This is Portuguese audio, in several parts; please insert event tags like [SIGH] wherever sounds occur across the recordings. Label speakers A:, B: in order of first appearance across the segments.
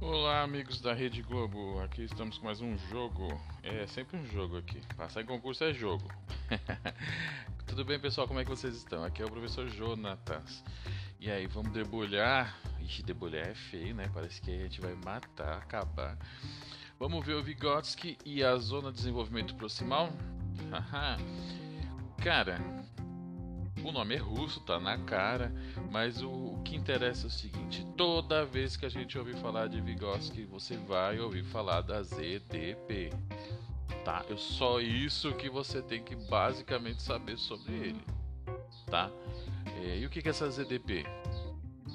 A: Olá, amigos da Rede Globo. Aqui estamos com mais um jogo. É sempre um jogo aqui. Passar em concurso é jogo. [LAUGHS] Tudo bem, pessoal? Como é que vocês estão? Aqui é o professor Jonatas. E aí, vamos debulhar? Ixi, debulhar é feio, né? Parece que a gente vai matar, acabar. Vamos ver o Vygotsky e a zona de desenvolvimento proximal? [LAUGHS] Cara, o nome é russo, tá na cara, mas o, o, que interessa é o seguinte: toda vez que a gente ouvir falar de Vygotsky, você vai ouvir falar da ZDP. Tá? É só isso que você tem que basicamente saber sobre ele. Tá? É, e o que é essa ZDP?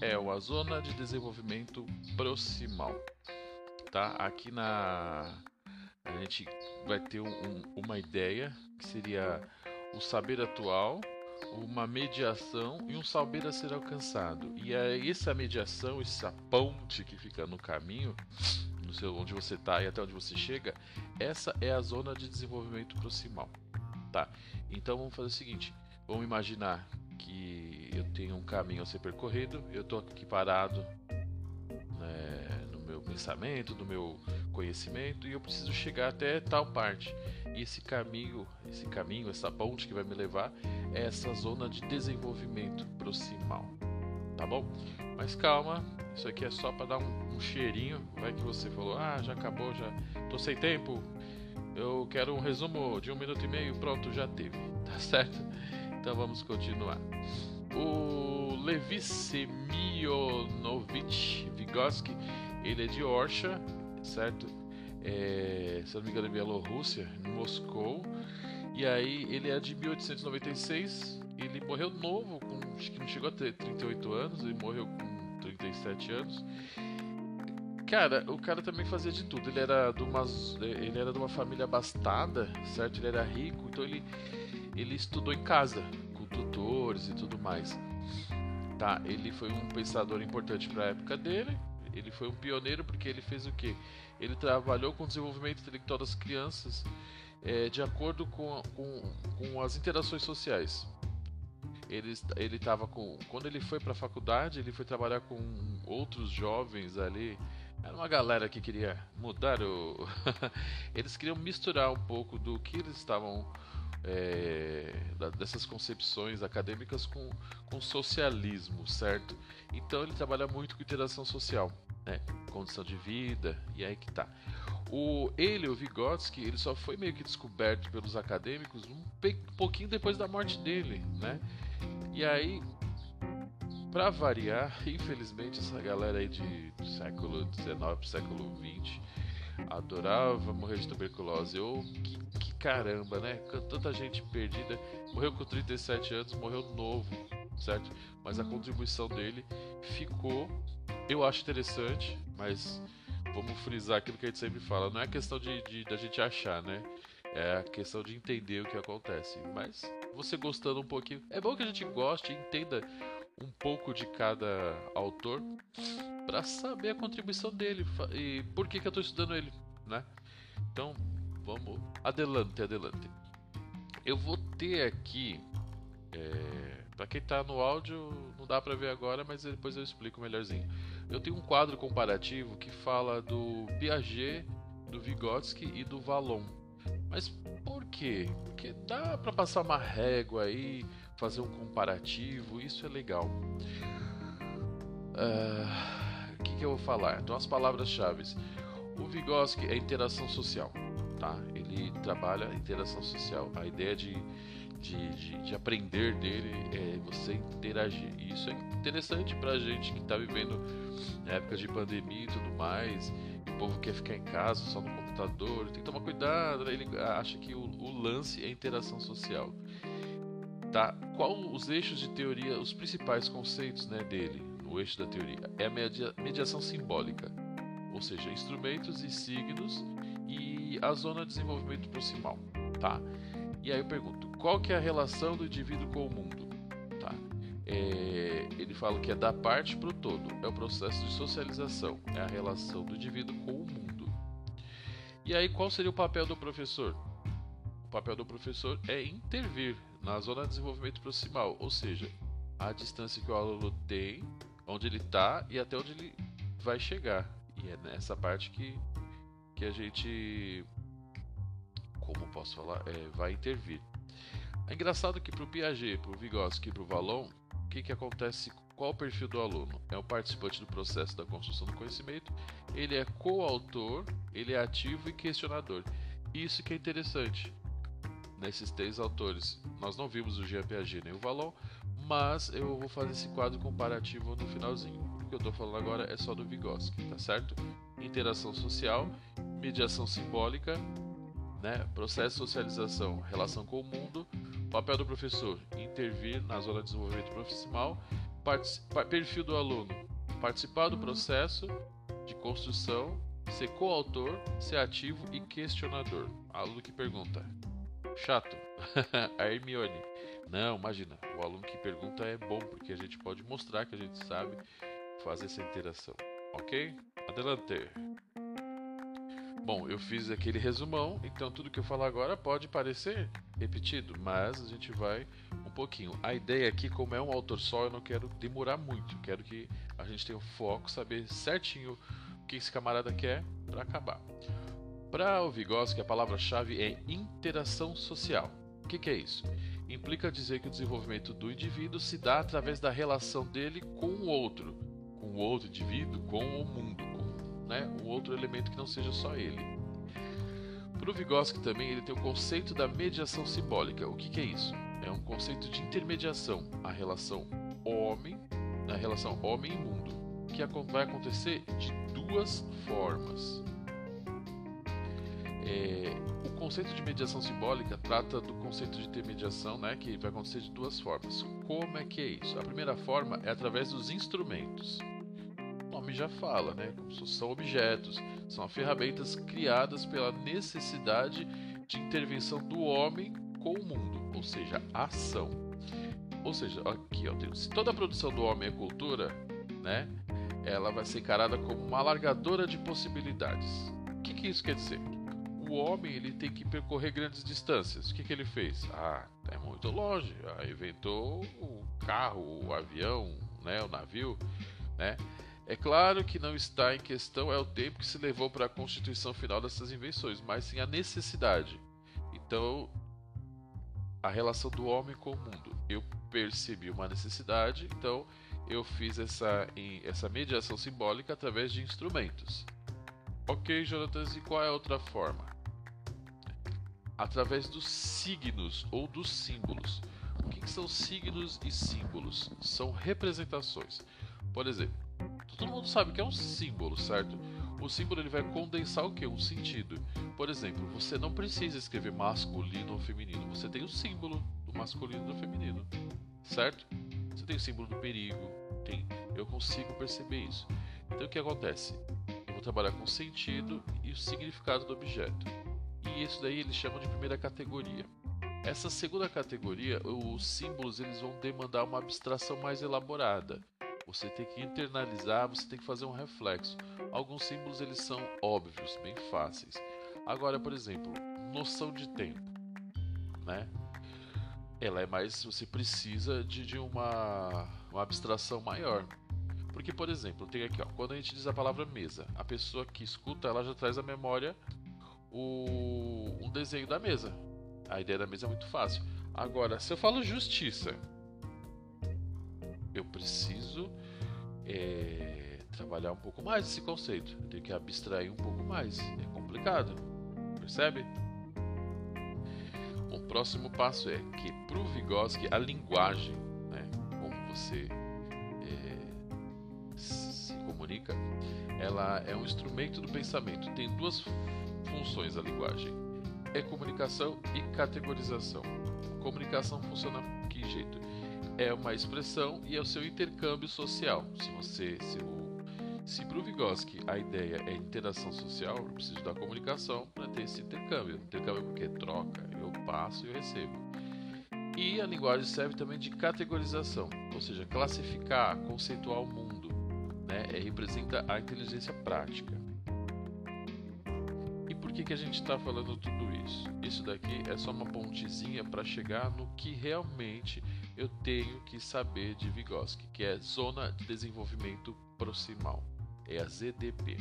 A: É a Zona de Desenvolvimento Proximal. Tá? Aqui na. A gente vai ter um, uma ideia que seria o saber atual uma mediação e um saber a ser alcançado. E é essa mediação, essa ponte que fica no caminho, no seu, onde você está e até onde você chega, essa é a zona de desenvolvimento proximal. Tá? Então vamos fazer o seguinte: vamos imaginar que eu tenho um caminho a ser percorrido, eu estou aqui parado né, pensamento, no meu conhecimento e eu preciso chegar até tal parte. E esse caminho, esse caminho, essa ponte que vai me levar é essa zona de desenvolvimento proximal. Tá bom? Mas calma, isso aqui é só para dar um, um, cheirinho. Vai que você falou, ah, já acabou, já tô sem tempo. Eu quero um resumo de um minuto e meio, pronto, já teve, [LAUGHS] tá certo? Então vamos continuar. O Levi Semyonovich Vygotsky, ele é de Orsha, certo? É, se não me engano, é Bielorrússia, em Moscou. E aí ele é de 1896, ele morreu novo, com, acho que não chegou a ter 38 anos, ele morreu com 37 anos. Cara, o cara também fazia de tudo. Ele era de uma, ele era de uma família abastada, certo? Ele era rico, então ele, ele estudou em casa, com tutores e tudo mais. Tá, ele foi um pensador importante para a época dele, ele foi um pioneiro porque ele fez o que? Ele trabalhou com o desenvolvimento intelectual das crianças é, de acordo com, com, com as interações sociais. Ele ele estava com quando ele foi para a faculdade ele foi trabalhar com outros jovens ali era uma galera que queria mudar o [LAUGHS] eles queriam misturar um pouco do que eles estavam é, dessas concepções acadêmicas com, com socialismo, certo? Então ele trabalha muito com interação social, né? condição de vida, e aí que tá. O, ele, o Vygotsky, ele só foi meio que descoberto pelos acadêmicos um, pouquinho depois da morte dele, né? E aí, para variar, [LAUGHS] infelizmente essa galera aí de, do século XIX, século XX, adorava morrer de tuberculose. Ou que, que, caramba, né? Tanta gente perdida. Morreu com 37 anos, morreu novo, certo? Mas a contribuição dele ficou, eu acho interessante, mas vamos frisar aquilo que a gente sempre fala. Não é questão de, de da gente achar, né? É a questão de entender o que acontece. Mas você gostando um pouquinho. É bom que a gente goste entenda um pouco de cada autor para saber a contribuição dele e por que, que eu estou estudando ele, né? Então, vamos adelante, adelante. Eu vou ter aqui, é, para quem está no áudio não dá para ver agora, mas depois eu explico melhorzinho. Eu tenho um quadro comparativo que fala do Piaget, do Vygotsky e do Vallon. Mas por quê? Porque dá para passar uma régua aí, fazer um comparativo, isso é legal. Uh que, que eu vou falar? Então, as palavras-chave. O Vygotsky é interação social, tá? Ele trabalha interação social. A ideia de, de, de, de aprender dele é você interagir. E isso é interessante pra gente que está vivendo época de pandemia e tudo mais. O povo quer ficar em casa só no computador. Tem que tomar cuidado. Né? Ele acha que o, o lance é interação social. Tá? Qual os eixos de teoria, os principais conceitos né, dele? o eixo da teoria, é a media, mediação simbólica, ou seja, instrumentos e signos e a zona de desenvolvimento proximal, tá? E aí eu pergunto, qual que é a relação do indivíduo com o mundo? Tá? É, ele fala que é da parte para o todo, é o processo de socialização, é a relação do indivíduo com o mundo. E aí qual seria o papel do professor? O papel do professor é intervir na zona de desenvolvimento proximal, ou seja, a distância que o aluno tem onde ele está e até onde ele vai chegar. E é nessa parte que, que a gente, como posso falar, é, vai intervir. É engraçado que para o Piaget, para o Vygotsky e para o Vallon, o que, que acontece? Qual o perfil do aluno? É um participante do processo da construção do conhecimento, ele é coautor, ele é ativo e questionador. Isso que é interessante nesses três autores. Nós não vimos o Jean Piaget nem o Vallon, mas eu vou fazer esse quadro comparativo no finalzinho. O que eu estou falando agora é só do Vygotsky, tá certo? Interação social, mediação simbólica, né? processo de socialização, relação com o mundo, papel do professor, intervir na zona de desenvolvimento profissional, perfil do aluno, participar do processo de construção, ser coautor, ser ativo e questionador. Aluno que pergunta. Chato. [LAUGHS] a Hermione. Não, imagina. O aluno que pergunta é bom porque a gente pode mostrar que a gente sabe fazer essa interação. Ok? Adelante. Bom, eu fiz aquele resumão, então tudo que eu falar agora pode parecer repetido, mas a gente vai um pouquinho. A ideia aqui, como é um autor só, eu não quero demorar muito, quero que a gente tenha um foco, saber certinho o que esse camarada quer para acabar. Para o Vygotsky, a palavra-chave é interação social. O que, que é isso? Implica dizer que o desenvolvimento do indivíduo se dá através da relação dele com o outro, com o outro indivíduo, com o mundo, né, um outro elemento que não seja só ele. Para o Vygotsky também ele tem o conceito da mediação simbólica. O que, que é isso? É um conceito de intermediação, a relação homem, a relação homem e mundo, que vai acontecer de duas formas. É, o conceito de mediação simbólica trata do conceito de intermediação, né, que vai acontecer de duas formas. Como é que é isso? A primeira forma é através dos instrumentos. Nome já fala, né? São objetos, são ferramentas criadas pela necessidade de intervenção do homem com o mundo, ou seja, ação. Ou seja, aqui, ó, se toda a produção do homem é cultura, né, ela vai ser encarada como uma alargadora de possibilidades. O que, que isso quer dizer? o homem ele tem que percorrer grandes distâncias. O que, que ele fez? Ah, é muito longe. Ah, inventou o carro, o avião, né, o navio, né? É claro que não está em questão é o tempo que se levou para a constituição final dessas invenções, mas sim a necessidade. Então, a relação do homem com o mundo. Eu percebi uma necessidade, então eu fiz essa, essa mediação simbólica através de instrumentos. Ok, Jonatas, e qual é a outra forma? através dos signos ou dos símbolos. O que, que são signos e símbolos? São representações. Por exemplo, todo mundo sabe que é um símbolo, certo? O símbolo ele vai condensar o que? Um sentido. Por exemplo, você não precisa escrever masculino ou feminino. Você tem o símbolo do masculino e do feminino, certo? Você tem o símbolo do perigo. Tem. Eu consigo perceber isso. Então o que acontece? Eu vou trabalhar com o sentido e o significado do objeto e isso daí eles chamam de primeira categoria. Essa segunda categoria, os símbolos eles vão demandar uma abstração mais elaborada. Você tem que internalizar, você tem que fazer um reflexo. Alguns símbolos eles são óbvios, bem fáceis. Agora, por exemplo, noção de tempo, né? Ela é mais, você precisa de, de uma, uma abstração maior. Porque, por exemplo, tem aqui, ó, quando a gente diz a palavra mesa, a pessoa que escuta, ela já traz a memória o, um desenho da mesa. A ideia da mesa é muito fácil. Agora, se eu falo justiça, eu preciso é, trabalhar um pouco mais esse conceito. Eu tenho que abstrair um pouco mais. É complicado. Percebe? O próximo passo é que para o Vygotsky a linguagem, né, como você é, se comunica, ela é um instrumento do pensamento. Tem duas funções da linguagem: é comunicação e categorização. Comunicação funciona que jeito? É uma expressão e é o seu intercâmbio social. Se você, se o se para o Vygotsky a ideia é interação social, eu preciso da comunicação para ter esse intercâmbio. Intercâmbio porque troca, eu passo e eu recebo. E a linguagem serve também de categorização, ou seja, classificar, conceituar o mundo, né? É, representa a inteligência prática que, que a gente está falando tudo isso? Isso daqui é só uma pontezinha para chegar no que realmente eu tenho que saber de Vygotsky, que é Zona de Desenvolvimento Proximal, é a ZDP.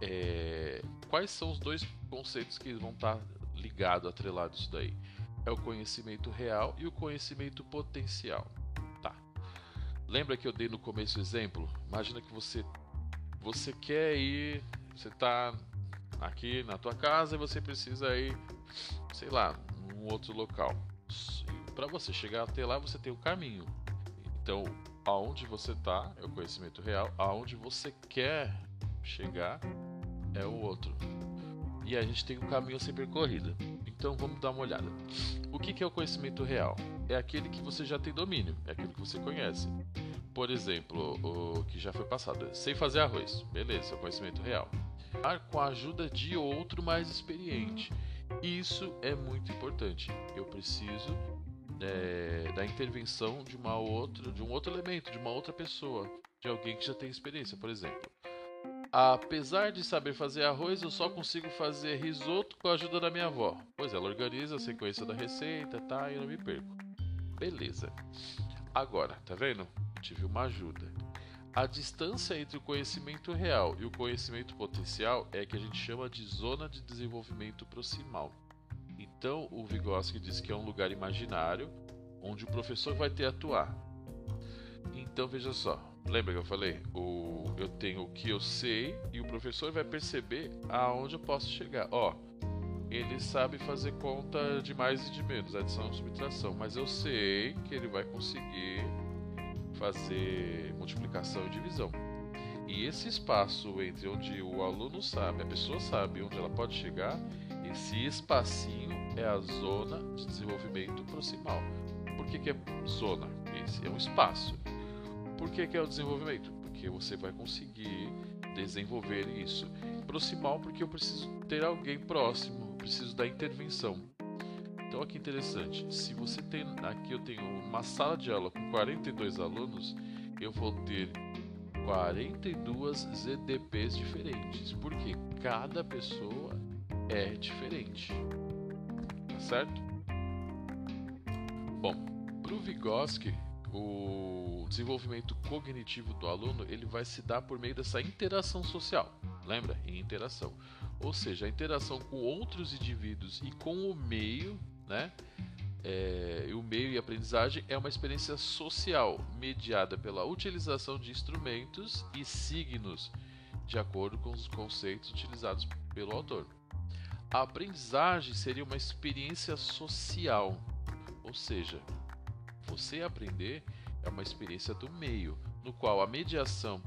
A: é, quais são os dois conceitos que vão estar ligados, atrelados isso daí? É o conhecimento real e o conhecimento potencial. Tá. Lembra que eu dei no começo o exemplo? Imagina que você você quer ir, você está aqui na tua casa e você precisa ir, sei lá, num outro local. Para você chegar até lá, você tem o caminho. Então, aonde você está é o conhecimento real, aonde você quer chegar é o outro. E a gente tem um caminho a ser percorrido. Então vamos dar uma olhada. O que é o conhecimento real? É aquele que você já tem domínio, é aquele que você conhece. Por exemplo, o que já foi passado, sei fazer arroz, beleza, é o conhecimento real. Com a ajuda de outro mais experiente. Isso é muito importante. Eu preciso é, da intervenção de uma outra, de um outro elemento, de uma outra pessoa, de alguém que já tem experiência, por exemplo. Apesar de saber fazer arroz, eu só consigo fazer risoto com a ajuda da minha avó. Pois ela organiza a sequência da receita, tá? E eu não me perco. Beleza. Agora, tá vendo? Tive uma ajuda. A distância entre o conhecimento real e o conhecimento potencial é que a gente chama de zona de desenvolvimento proximal. Então, o Vygotsky diz que é um lugar imaginário onde o professor vai ter atuar. Então, veja só, lembra que eu falei? O, eu tenho o que eu sei e o professor vai perceber aonde eu posso chegar. Ó, ele sabe fazer conta de mais e de menos, adição e subtração, mas eu sei que ele vai conseguir fazer multiplicação e divisão. E esse espaço entre onde o aluno sabe, a pessoa sabe onde ela pode chegar, esse espacinho é a zona de desenvolvimento proximal. Por que, que é zona? Esse é um espaço. Por que, que é o desenvolvimento? Porque você vai conseguir desenvolver isso. Proximal, porque eu preciso ter alguém próximo, preciso da intervenção. Então, olha que interessante. Se você tem. Aqui eu tenho uma sala de aula com 42 alunos, eu vou ter 42 ZDPs diferentes. Porque cada pessoa é diferente certo? Bom, para o Vygotsky, o desenvolvimento cognitivo do aluno ele vai se dar por meio dessa interação social. Lembra? Em interação. Ou seja, a interação com outros indivíduos e com o meio, né? É, o meio e a aprendizagem é uma experiência social mediada pela utilização de instrumentos e signos de acordo com os conceitos utilizados pelo autor. A aprendizagem seria uma experiência social, ou seja, você aprender é uma experiência do meio, no qual a mediação,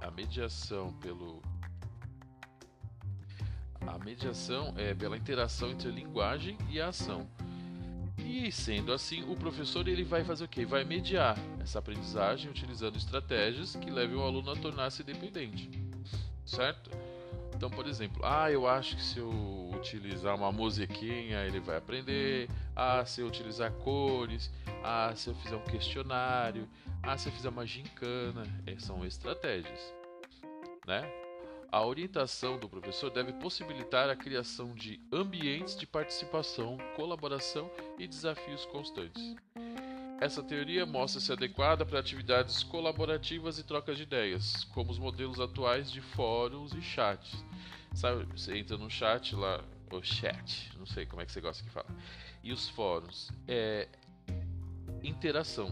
A: a mediação pelo a mediação é pela interação entre a linguagem e a ação. E sendo assim, o professor ele vai fazer o quê? Vai mediar essa aprendizagem utilizando estratégias que levem o aluno a tornar-se dependente. Certo? Então, por exemplo, ah, eu acho que se eu utilizar uma musiquinha ele vai aprender. Ah, se eu utilizar cores. Ah, se eu fizer um questionário. Ah, se eu fizer uma gincana. É, são estratégias, né? A orientação do professor deve possibilitar a criação de ambientes de participação, colaboração e desafios constantes. Essa teoria mostra-se adequada para atividades colaborativas e trocas de ideias, como os modelos atuais de fóruns e chats. Sabe, você entra no chat lá, o chat, não sei como é que você gosta que fala. E os fóruns é interação.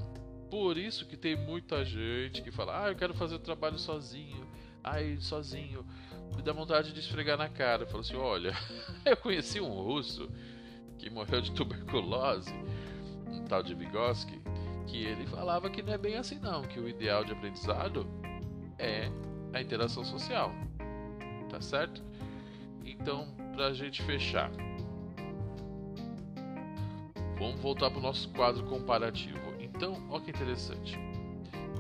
A: Por isso que tem muita gente que fala: "Ah, eu quero fazer o trabalho sozinho". Ai, sozinho. Me dá vontade de esfregar na cara. Falo assim: "Olha, [LAUGHS] eu conheci um russo que morreu de tuberculose tal de Vygotsky, que ele falava que não é bem assim não, que o ideal de aprendizado é a interação social. Tá certo? Então, para a gente fechar, vamos voltar para o nosso quadro comparativo. Então, olha que interessante.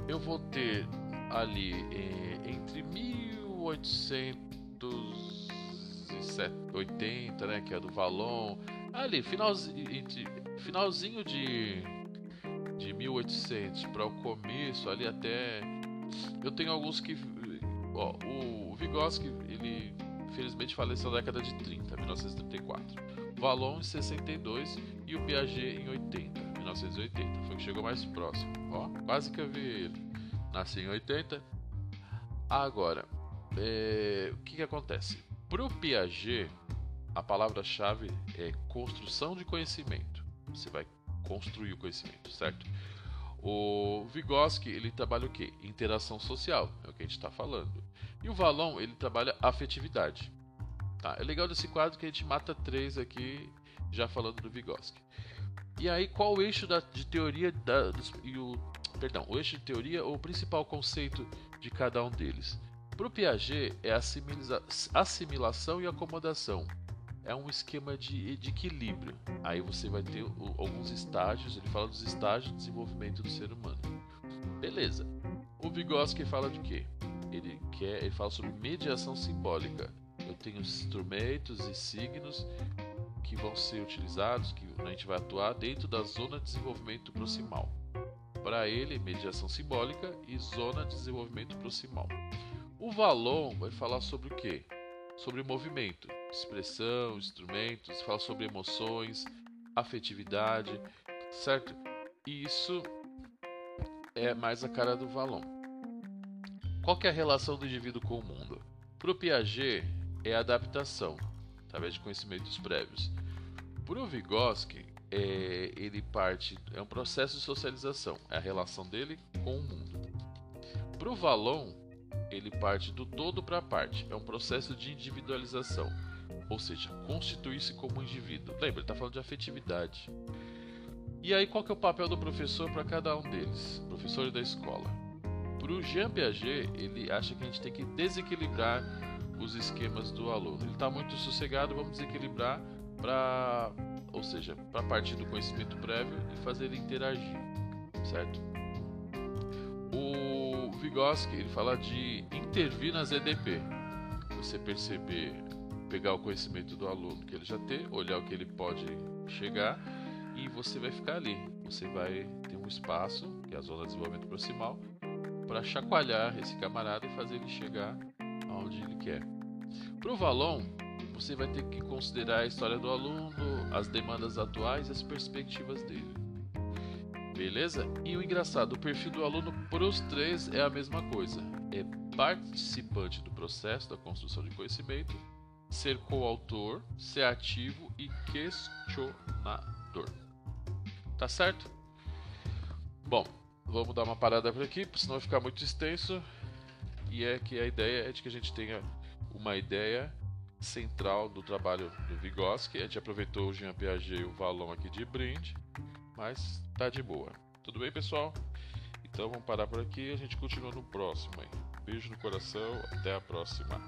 A: Eu vou ter ali eh, entre 1880, né, que é do Valon, ali finalzinho entre finalzinho de, de 1800 para o começo, ali até. Eu tenho alguns que. Ó, o Vygotsky, ele infelizmente faleceu na década de 30, 1934. Valon em 62 e o Piaget em 80, 1980. Foi o que chegou mais próximo. Ó, quase que eu vi ele. Nasci em 80. Agora, é, o que, que acontece? Para o Piaget, a palavra-chave é construção de conhecimento. Você vai construir o conhecimento, certo? O Vygotsky, ele trabalha o quê? Interação social, é o que a gente está falando. E o Valon, ele trabalha afetividade. Tá? É legal desse quadro que a gente mata três aqui, já falando do Vygotsky. E aí, qual o eixo da, de teoria da, dos, e o perdão, o eixo de teoria ou o principal conceito de cada um deles? Para o Piaget é assimilação e acomodação. É um esquema de, de equilíbrio. Aí você vai ter o, alguns estágios, ele fala dos estágios de desenvolvimento do ser humano. Beleza. O Vygotsky fala de quê? Ele quer, ele fala sobre mediação simbólica. Eu tenho instrumentos e signos que vão ser utilizados, que a gente vai atuar dentro da zona de desenvolvimento proximal. Para ele, mediação simbólica e zona de desenvolvimento proximal. O Valon vai falar sobre o quê? Sobre movimento, expressão, instrumentos, fala sobre emoções, afetividade, certo? E isso é mais a cara do Valon. Qual é a relação do indivíduo com o mundo? Para o Piaget, é a adaptação, através de conhecimentos prévios. Para o Vygotsky, é, ele parte é um processo de socialização, é a relação dele com o mundo. Para o Valon, ele parte do todo para a parte, é um processo de individualização, ou seja, constituir-se como indivíduo. Lembra, ele está falando de afetividade. E aí, qual que é o papel do professor para cada um deles? Professor da escola. Para o Jean Piaget, ele acha que a gente tem que desequilibrar os esquemas do aluno. Ele está muito sossegado, vamos desequilibrar para, ou seja, para partir do conhecimento prévio e fazer ele interagir, certo? O Vygotsky ele fala de intervir nas EDP. Você perceber, pegar o conhecimento do aluno que ele já tem, olhar o que ele pode chegar e você vai ficar ali. Você vai ter um espaço, que é a zona de desenvolvimento proximal, para chacoalhar esse camarada e fazer ele chegar aonde ele quer. Para o Valon, você vai ter que considerar a história do aluno, as demandas atuais e as perspectivas dele. Beleza? E o engraçado, o perfil do aluno para os três é a mesma coisa. É participante do processo da construção de conhecimento, ser coautor, ser ativo e questionador. Tá certo? Bom, vamos dar uma parada por aqui, senão vai ficar muito extenso. E é que a ideia é de que a gente tenha uma ideia central do trabalho do Vygotsky. A gente aproveitou o Jean Piaget e o Valon aqui de brinde, mas tá de boa. Tudo bem, pessoal? Então vamos parar por aqui a gente continua no próximo. Aí. Beijo no coração, até a próxima.